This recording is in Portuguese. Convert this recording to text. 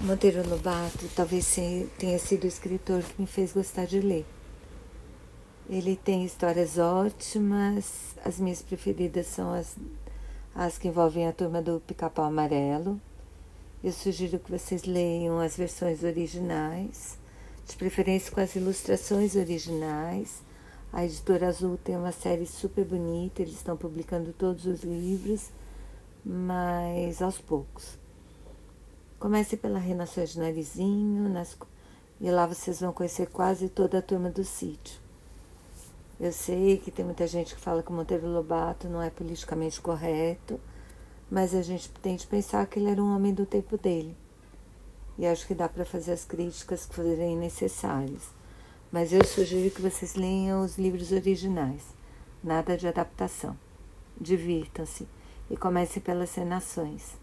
Monteiro Lobato talvez tenha sido o escritor que me fez gostar de ler. Ele tem histórias ótimas, as minhas preferidas são as, as que envolvem a turma do Pica-Pau Amarelo. Eu sugiro que vocês leiam as versões originais, de preferência com as ilustrações originais. A editora Azul tem uma série super bonita, eles estão publicando todos os livros, mas aos poucos. Comece pela Renações de Narizinho, nas, e lá vocês vão conhecer quase toda a turma do sítio. Eu sei que tem muita gente que fala que o Monteiro Lobato não é politicamente correto, mas a gente tem de pensar que ele era um homem do tempo dele. E acho que dá para fazer as críticas que forem necessárias. Mas eu sugiro que vocês leiam os livros originais, nada de adaptação. Divirtam-se e comece pelas Renações.